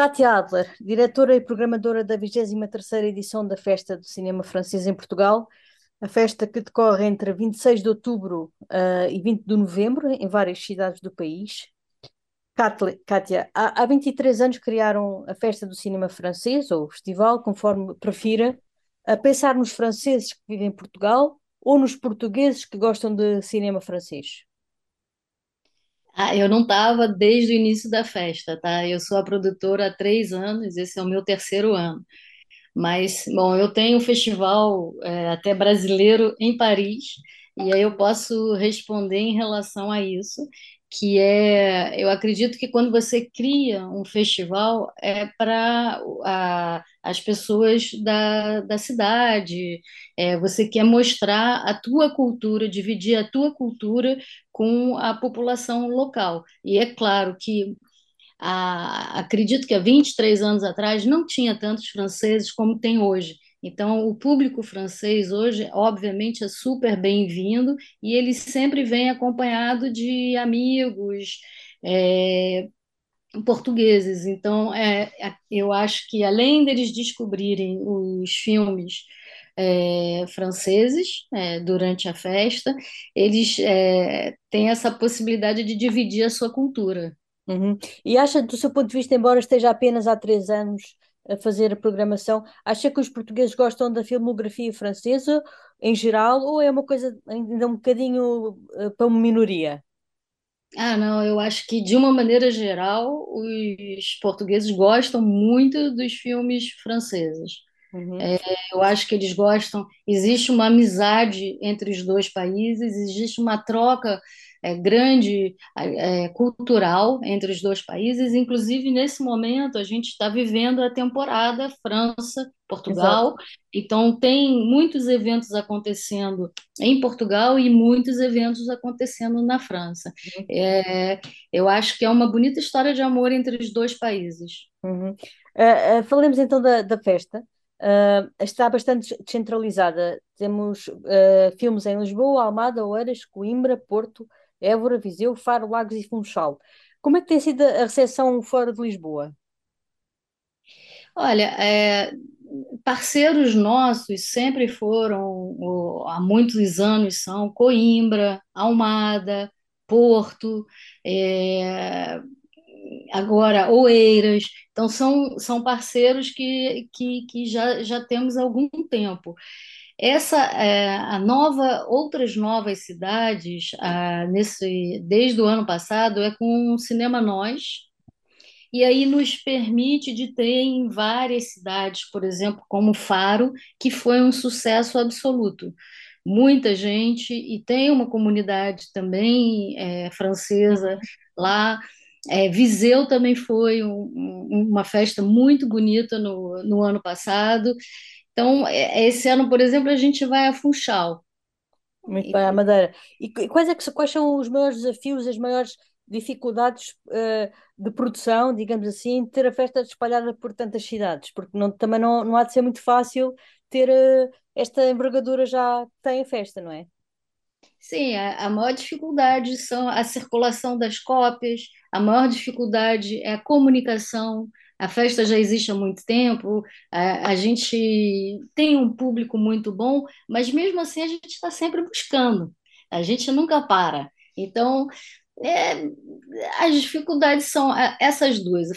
Kátia Adler, diretora e programadora da 23ª edição da Festa do Cinema Francês em Portugal, a festa que decorre entre 26 de outubro uh, e 20 de novembro em várias cidades do país. Kátia, há, há 23 anos criaram a Festa do Cinema Francês, ou festival, conforme prefira, a pensar nos franceses que vivem em Portugal ou nos portugueses que gostam de cinema francês? Ah, eu não estava desde o início da festa, tá? Eu sou a produtora há três anos, esse é o meu terceiro ano. Mas, bom, eu tenho um festival é, até brasileiro em Paris, e aí eu posso responder em relação a isso, que é, eu acredito que quando você cria um festival é para as pessoas da, da cidade, é, você quer mostrar a tua cultura, dividir a tua cultura com a população local. E é claro que a, acredito que há 23 anos atrás não tinha tantos franceses como tem hoje. Então, o público francês hoje, obviamente, é super bem-vindo e ele sempre vem acompanhado de amigos é, portugueses. Então, é, é eu acho que além deles descobrirem os filmes é, franceses é, durante a festa, eles é, têm essa possibilidade de dividir a sua cultura. Uhum. E acha, do seu ponto de vista, embora esteja apenas há três anos a fazer a programação, acha que os portugueses gostam da filmografia francesa em geral ou é uma coisa ainda um bocadinho uh, para uma minoria? Ah, não, eu acho que de uma maneira geral os portugueses gostam muito dos filmes franceses. Uhum. É, eu acho que eles gostam. Existe uma amizade entre os dois países, existe uma troca é, grande é, cultural entre os dois países. Inclusive, nesse momento, a gente está vivendo a temporada França-Portugal. Então, tem muitos eventos acontecendo em Portugal e muitos eventos acontecendo na França. Uhum. É, eu acho que é uma bonita história de amor entre os dois países. Uhum. Uh, uh, falemos então da, da festa. Uh, está bastante descentralizada. Temos uh, filmes em Lisboa, Almada, Oeiras, Coimbra, Porto, Évora, Viseu, Faro, Lagos e Funchal. Como é que tem sido a recepção fora de Lisboa? Olha, é, parceiros nossos sempre foram, há muitos anos, são Coimbra, Almada, Porto, é, agora Oeiras. Então, são, são parceiros que, que, que já, já temos algum tempo. Essa, é, a nova, outras novas cidades, a, nesse, desde o ano passado, é com o Cinema Nós, e aí nos permite de ter em várias cidades, por exemplo, como Faro, que foi um sucesso absoluto. Muita gente, e tem uma comunidade também é, francesa lá. É, Viseu também foi um, um, uma festa muito bonita no, no ano passado. Então, é, esse ano, por exemplo, a gente vai a Funchal. Muito bem, a Madeira. E quais, é que, quais são os maiores desafios, as maiores dificuldades uh, de produção, digamos assim, ter a festa espalhada por tantas cidades? Porque não, também não, não há de ser muito fácil ter uh, esta envergadura já que tem a festa, não é? Sim, a, a maior dificuldade são a circulação das cópias, a maior dificuldade é a comunicação, a festa já existe há muito tempo, a, a gente tem um público muito bom, mas mesmo assim a gente está sempre buscando, a gente nunca para. Então, é, as dificuldades são essas duas.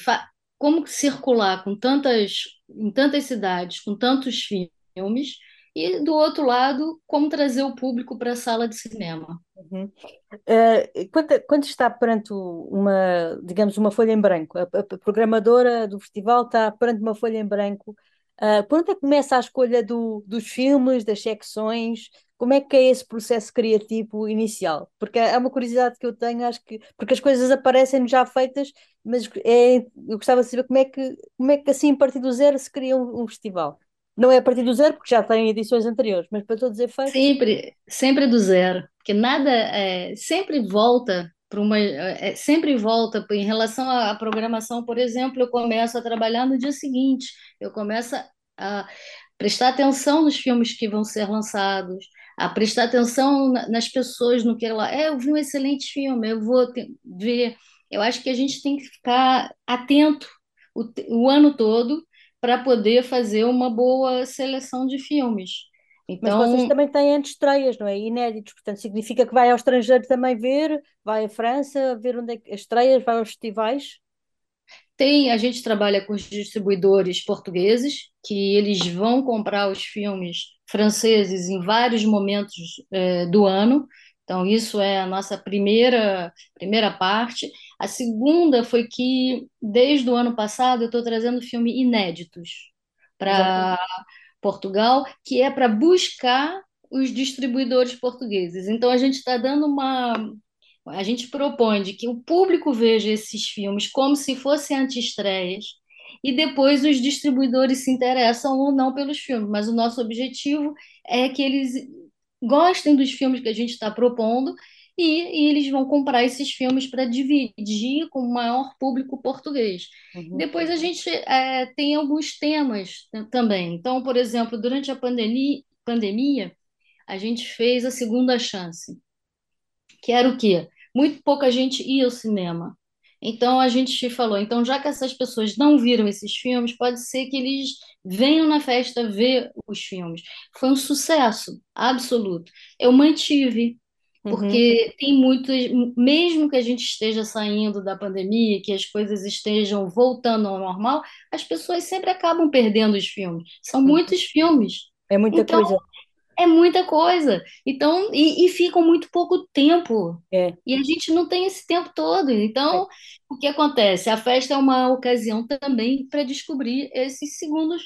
Como circular com tantas, em tantas cidades, com tantos filmes, e do outro lado, como trazer o público para a sala de cinema. Uhum. Uh, quando, quando, está perante uma, digamos, uma folha em branco, a, a, programadora do festival está perante uma folha em branco Uh, por onde é que começa a escolha do, dos filmes, das secções? Como é que é esse processo criativo inicial? Porque é uma curiosidade que eu tenho, acho que porque as coisas aparecem já feitas, mas é, eu gostava de saber como é que, como é que assim, a partir do zero, se cria um, um festival. Não é a partir do zero, porque já tem edições anteriores, mas para todos os efeitos. Sempre, sempre do zero, porque nada é, sempre volta para uma, é, sempre volta em relação à programação, por exemplo, eu começo a trabalhar no dia seguinte, eu começo a prestar atenção nos filmes que vão ser lançados, a prestar atenção nas pessoas, no que ela é, eu vi um excelente filme, eu vou ver. Eu acho que a gente tem que ficar atento o, o ano todo para poder fazer uma boa seleção de filmes. Então, Mas vocês também têm estreias, não é? Inéditos, portanto, significa que vai ao estrangeiro também ver, vai à França ver onde é que as estreias, vai aos festivais? Tem, a gente trabalha com os distribuidores portugueses, que eles vão comprar os filmes franceses em vários momentos eh, do ano. Então, isso é a nossa primeira, primeira parte. A segunda foi que, desde o ano passado, eu estou trazendo filmes inéditos para Portugal, que é para buscar os distribuidores portugueses. Então, a gente está dando uma. A gente propõe de que o público veja esses filmes como se fossem antestreias, e depois os distribuidores se interessam ou não pelos filmes. Mas o nosso objetivo é que eles gostem dos filmes que a gente está propondo e, e, eles vão comprar esses filmes para dividir com o maior público português. Uhum. Depois a gente é, tem alguns temas também. Então, por exemplo, durante a pandemia, pandemia, a gente fez a segunda chance, que era o quê? Muito pouca gente ia ao cinema. Então a gente falou, então já que essas pessoas não viram esses filmes, pode ser que eles venham na festa ver os filmes. Foi um sucesso absoluto. Eu mantive porque uhum. tem muitos, mesmo que a gente esteja saindo da pandemia, que as coisas estejam voltando ao normal, as pessoas sempre acabam perdendo os filmes. São uhum. muitos filmes. É muita então, coisa. É muita coisa. Então, e, e ficam muito pouco tempo. É. E a gente não tem esse tempo todo. Então, é. o que acontece? A festa é uma ocasião também para descobrir esses segundos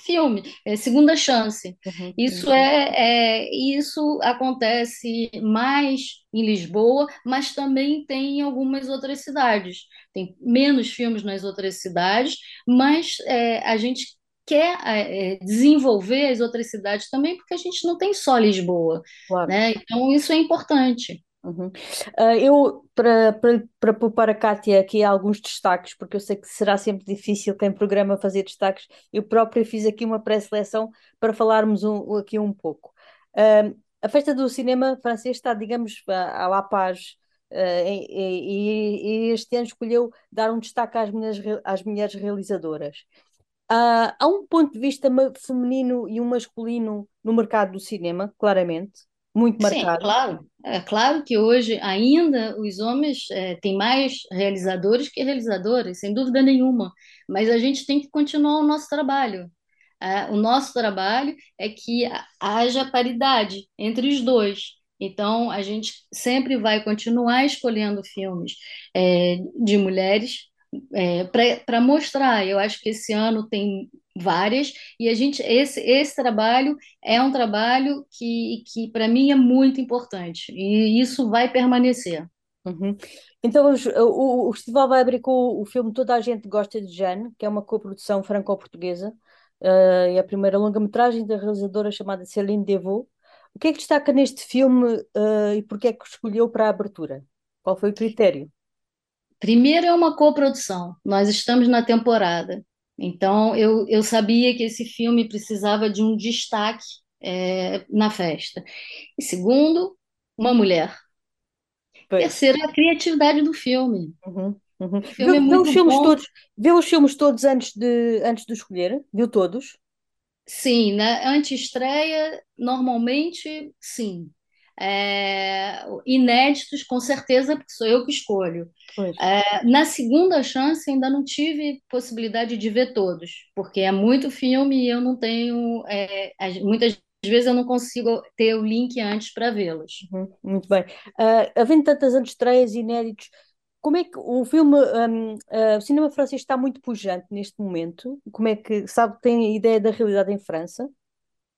filmes, é, segunda chance. Uhum. Isso é, é, isso acontece mais em Lisboa, mas também tem em algumas outras cidades. Tem menos filmes nas outras cidades, mas é, a gente quer é, desenvolver as outras cidades também, porque a gente não tem só Lisboa, claro. né? Então isso é importante. Uhum. Uh, eu, para poupar a Kátia aqui alguns destaques, porque eu sei que será sempre difícil quem programa fazer destaques, eu própria fiz aqui uma pré-seleção para falarmos um, aqui um pouco. Uh, a Festa do Cinema Francês está, digamos, à La Paz, uh, e, e, e, este ano escolheu dar um destaque às mulheres, às mulheres realizadoras. Uh, há um ponto de vista feminino e um masculino no mercado do cinema, claramente, muito marcado. Sim, claro. É claro que hoje ainda os homens é, têm mais realizadores que realizadoras, sem dúvida nenhuma. Mas a gente tem que continuar o nosso trabalho. Uh, o nosso trabalho é que haja paridade entre os dois. Então, a gente sempre vai continuar escolhendo filmes é, de mulheres é, para mostrar. Eu acho que esse ano tem várias e a gente esse esse trabalho é um trabalho que que para mim é muito importante e isso vai permanecer. Uhum. Então o, o, festival vai abrir com o, filme Toda a Gente Gosta de Jane, que é uma coprodução franco-portuguesa uh, e a primeira longa-metragem da realizadora chamada Céline Devaux. O que é que destaca neste filme uh, e porquê é que escolheu para a abertura? Qual foi o critério? Primeiro é uma coprodução, nós estamos na temporada, então eu, eu sabia que esse filme precisava de um destaque é, na festa. E segundo, uma mulher. Pois. Terceiro, a criatividade do filme. Uhum, uhum. Filme viu, é os filmes bom. todos, viu os filmes todos antes de, antes de escolher? Viu todos? Sim, né? Antes-estreia, normalmente, sim é, inéditos, com certeza, porque sou eu que escolho. É, na segunda chance, ainda não tive possibilidade de ver todos, porque é muito filme e eu não tenho. É, muitas vezes eu não consigo ter o link antes para vê-los. Uhum, muito bem. Uh, havendo tantas antestreias inéditos, como é que o filme, um, uh, o cinema francês está muito pujante neste momento? Como é que, sabe, tem ideia da realidade em França?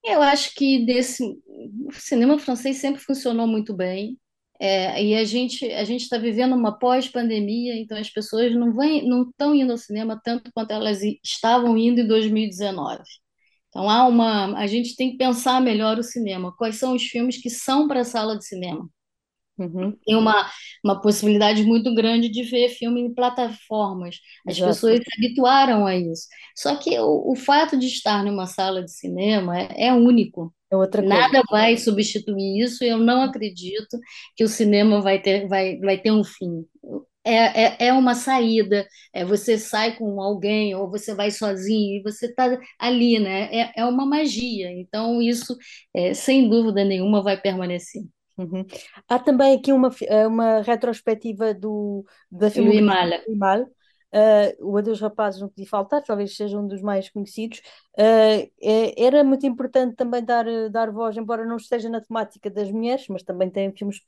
Eu acho que desse, o cinema francês sempre funcionou muito bem. É, e a gente a gente está vivendo uma pós-pandemia, então as pessoas não vão, não estão indo ao cinema tanto quanto elas estavam indo em 2019. Então há uma, a gente tem que pensar melhor o cinema. Quais são os filmes que são para a sala de cinema? Uhum, Tem uma, uma possibilidade muito grande de ver filme em plataformas. As pessoas exato. se habituaram a isso. Só que o, o fato de estar numa sala de cinema é, é único. É outra coisa. Nada vai substituir isso. e Eu não acredito que o cinema vai ter, vai, vai ter um fim. É, é, é uma saída. É você sai com alguém ou você vai sozinho e você está ali, né? É, é uma magia. Então isso, é, sem dúvida nenhuma, vai permanecer. Uhum. Há também aqui uma, eh, uma retrospectiva do, da Malle. do Mal. Uh, o Adeus Rapazes não podia faltar, talvez seja um dos mais conhecidos. Uh, é- era muito importante também dar, eh, dar voz, embora não esteja na temática das mulheres, mas também tem filmes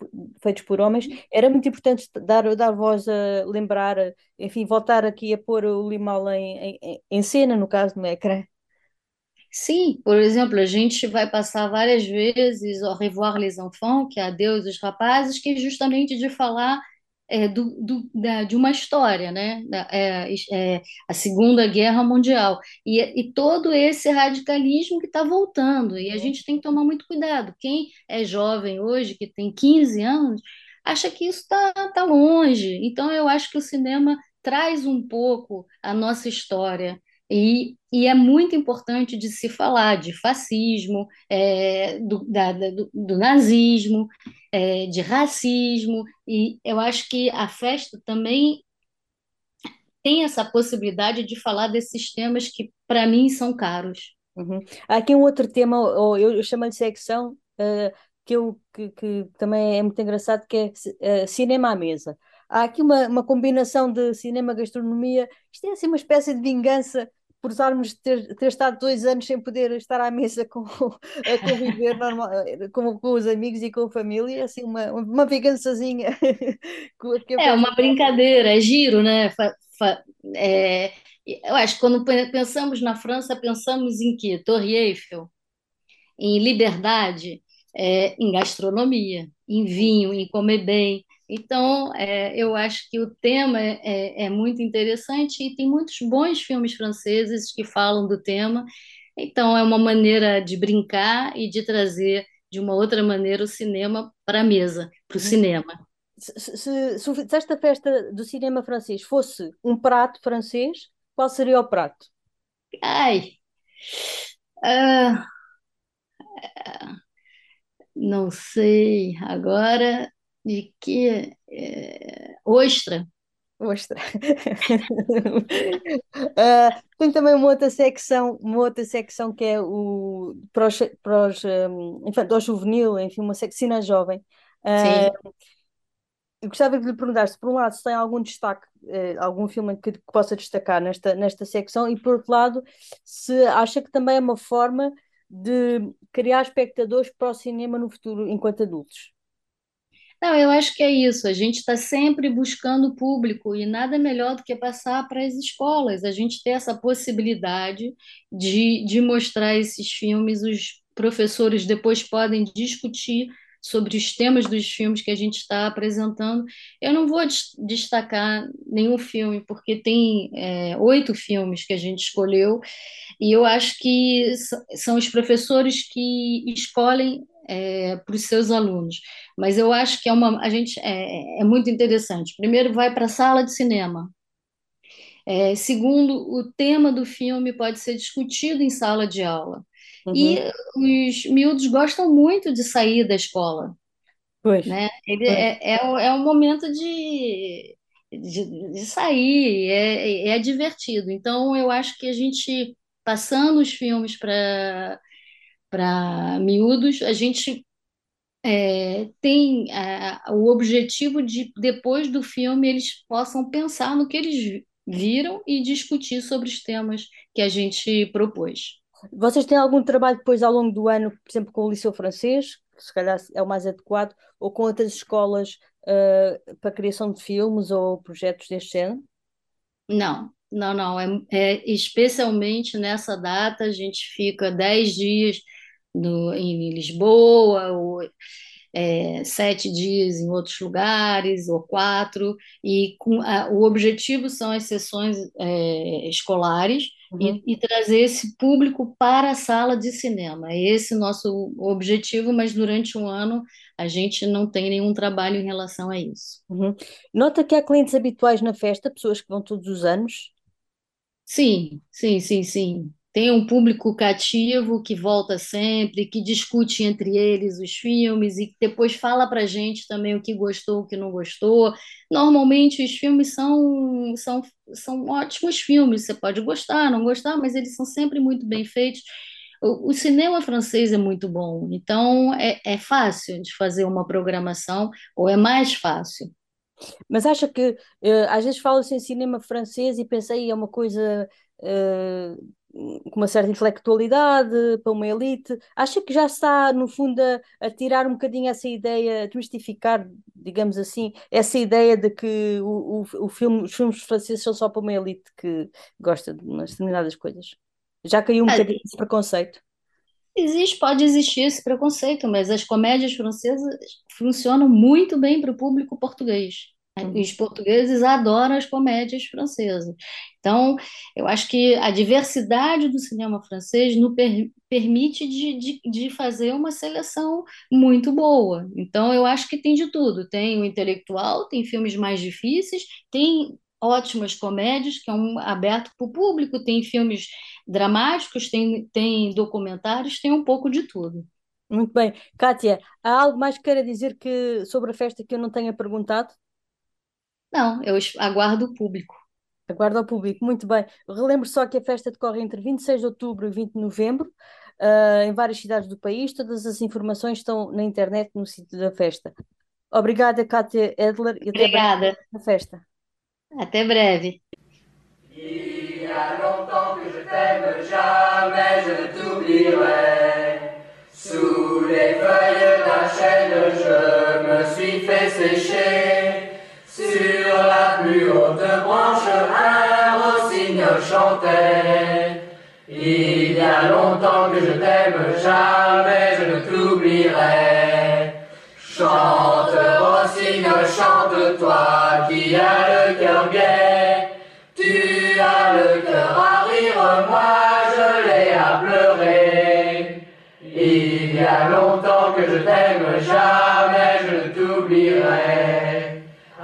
feitos por homens. Era muito importante dar, dar voz a lembrar, eh, enfim, voltar aqui a pôr o Limal em, em, em cena, no caso, no ecrã. Sim, por exemplo, a gente vai passar várias vezes Au revoir les enfants, que é Adeus os rapazes, que é justamente de falar é, do, do- da- de uma história, né? É, é, a Segunda Guerra Mundial. E, e todo esse radicalismo que está voltando. E a Uhum. gente tem que tomar muito cuidado. Quem é jovem hoje, que tem 15 anos, acha que isso está tá tá longe. Então, eu acho que o cinema traz um pouco a nossa história. E, e é muito importante de se falar de fascismo, é, do, da- do, do nazismo, é, de racismo, e eu acho que a festa também tem essa possibilidade de falar desses temas que, para mim, são caros. Uhum. Há aqui um outro tema, eu, eu chamo-lhe secção, eh, que, eu, que, que também é muito engraçado, que é eh, cinema à mesa. Há aqui uma, uma combinação de cinema-gastronomia. Isto é assim uma espécie de vingança por usarmos ter, ter estado dois anos sem poder estar à mesa com, a conviver normal, com, com os amigos e com a família. Assim, uma, uma vingançazinha É uma brincadeira, é giro, né? Fa- fa- é, eu acho que quando pe- pensamos na França, pensamos em quê? Torre Eiffel, em liberdade, é, em gastronomia, em vinho, em comer bem. Então, é, eu acho que o tema é, é- é muito interessante e tem muitos bons filmes franceses que falam do tema. Então, é uma maneira de brincar e de trazer de uma outra maneira o cinema para a mesa, para o Uhum. cinema. Se, se, se, se esta festa do cinema francês fosse um prato francês, qual seria o prato? Ai, ah, não sei agora de que é, ostra. Ostra. Ah, tem também uma outra secção, uma outra secção que é o para os, para os, um, infantil juvenil, enfim, uma secção jovem. Sim. eu gostava de lhe perguntar se, por um lado, se tem algum destaque, eh, algum filme que, que possa destacar nesta, nesta secção, e por outro lado, se acha que também é uma forma de criar espectadores para o cinema no futuro, enquanto adultos. Não, eu acho que é isso. A gente está sempre buscando público e nada melhor do que passar para as escolas. A gente ter essa possibilidade de, de mostrar esses filmes. Os professores depois podem discutir sobre os temas dos filmes que a gente está apresentando. Eu não vou des- destacar nenhum filme, porque tem é, oito filmes que a gente escolheu e eu acho que são os professores que escolhem é, para os seus alunos. Mas eu acho que é uma, a gente é, é muito interessante. Primeiro, vai para a sala de cinema. É, segundo, o tema do filme pode ser discutido em sala de aula. E Uhum. os miúdos gostam muito de sair da escola, Pois, né? Ele pois. é, é, é um momento de, de, de sair, é, é divertido. Então, eu acho que a gente, passando os filmes para para miúdos, a gente é, tem é, o objetivo de, depois do filme, eles possam pensar no que eles vi- viram e discutir sobre os temas que a gente propôs. Vocês têm algum trabalho depois ao longo do ano, por exemplo, com o Liceu Francês, que se calhar é o mais adequado, ou com outras escolas uh, para a criação de filmes ou projetos deste género? Não, não, não. É, é, especialmente nessa data, a gente fica dez dias no, em Lisboa, ou, é, sete dias em outros lugares, ou quatro, e com, a, o objetivo são as sessões é, escolares uhum. e, e, trazer esse público para a sala de cinema. É esse o nosso objetivo, mas durante um ano a gente não tem nenhum trabalho em relação a isso. Uhum. Nota que há clientes habituais na festa, pessoas que vão todos os anos? Sim, sim, sim, sim. Tem um público cativo que volta sempre, que discute entre eles os filmes e que depois fala para gente também o que gostou, o que não gostou. Normalmente os filmes são, são, são ótimos filmes, você pode gostar, não gostar, mas eles são sempre muito bem feitos. O, o cinema francês é muito bom, então é, é fácil de fazer uma programação, ou é mais fácil. Mas acha que uh, às vezes fala-se em cinema francês e pensei é uma coisa uh, com uma certa intelectualidade para uma elite. Acha que já está, no fundo, a, a, tirar um bocadinho essa ideia, a desmistificar, digamos assim, essa ideia de que o, o, o filme, os filmes franceses são só para uma elite que gosta de umas determinadas coisas? Já caiu um é, bocadinho esse preconceito? Existe, pode existir esse preconceito, mas as comédias francesas funcionam muito bem para o público português. Uhum. Os portugueses adoram as comédias francesas. Então, eu acho que a diversidade do cinema francês nos per permite de, de, de, fazer uma seleção muito boa. Então, eu acho que tem de tudo. Tem o intelectual, tem filmes mais difíceis, tem ótimas comédias, que é um aberto para o público, tem filmes dramáticos, tem, tem documentários, tem um pouco de tudo. Muito bem. Kátia, há algo mais que queira dizer que, sobre a festa que eu não tenha perguntado? Não, eu aguardo o público. Aguardo ao público, muito bem. Relembro só que a festa decorre entre 26 de outubro e 20 de novembro, uh, em várias cidades do país. Todas as informações estão na internet no sítio da festa. Obrigada, Kátia Edler, e até Obrigada. breve na festa. Até breve. Sous les feuilles d'un chêne, je me suis fait sécher. Sur la plus haute branche, un rossignol chantait. Il y a longtemps que je t'aime, jamais je ne t'oublierai. Chante, rossignol, chante, toi qui as le cœur gai. Tu as le cœur à rire, moi je l'ai à pleurer. Il y a longtemps que je t'aime, jamais je ne t'oublierai.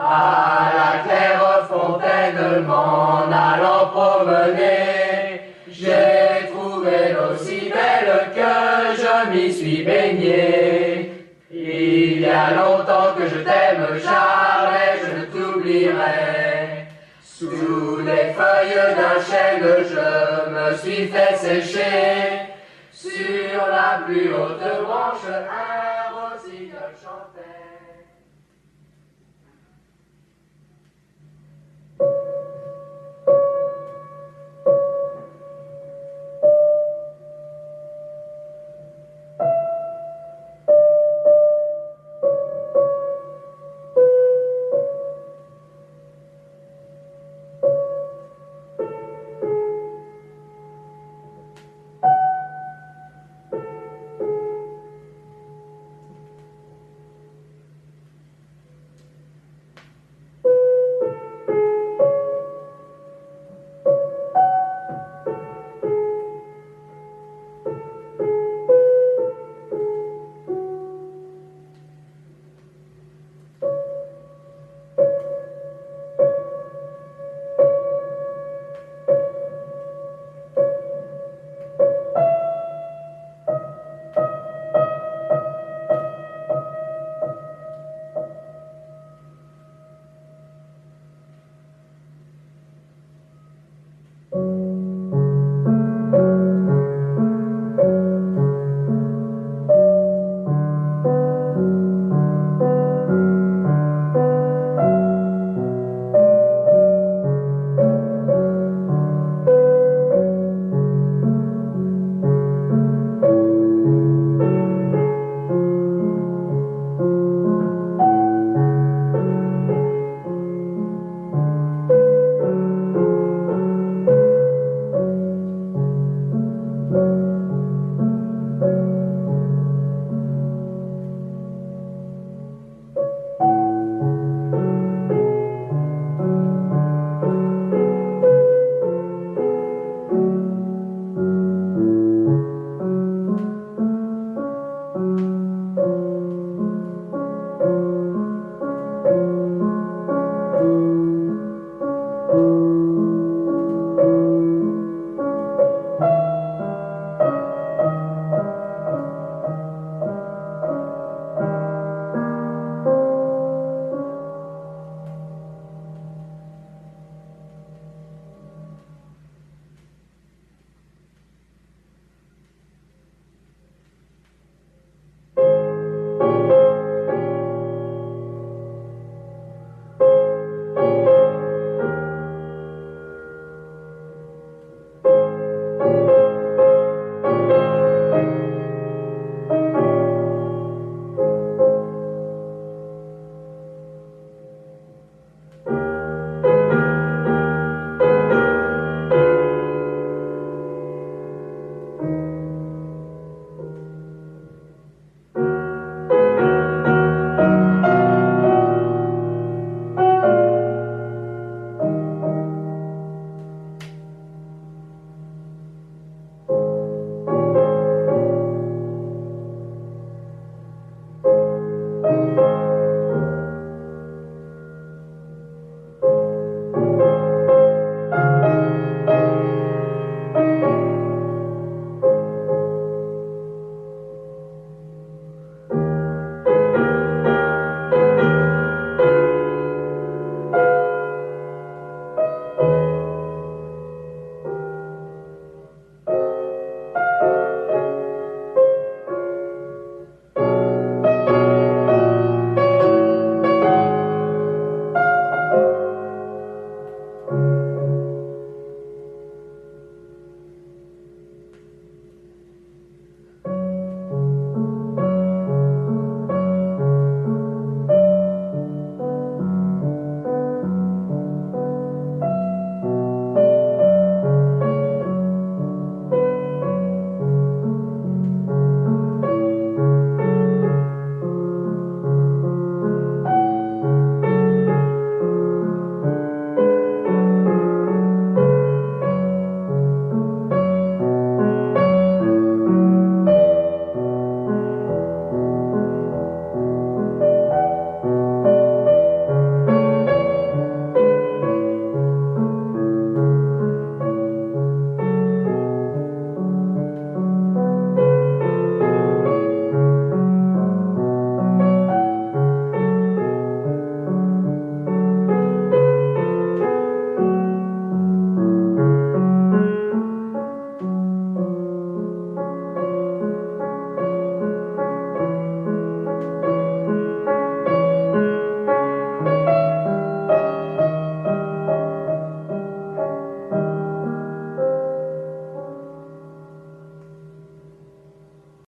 À la claire fontaine, m'en allant promener, j'ai trouvé l'eau si belle que je m'y suis baigné. Il y a longtemps que je t'aime, jamais je ne t'oublierai. Sous les feuilles d'un chêne, je me suis fait sécher. Sur la plus haute branche, un rossignol chantait.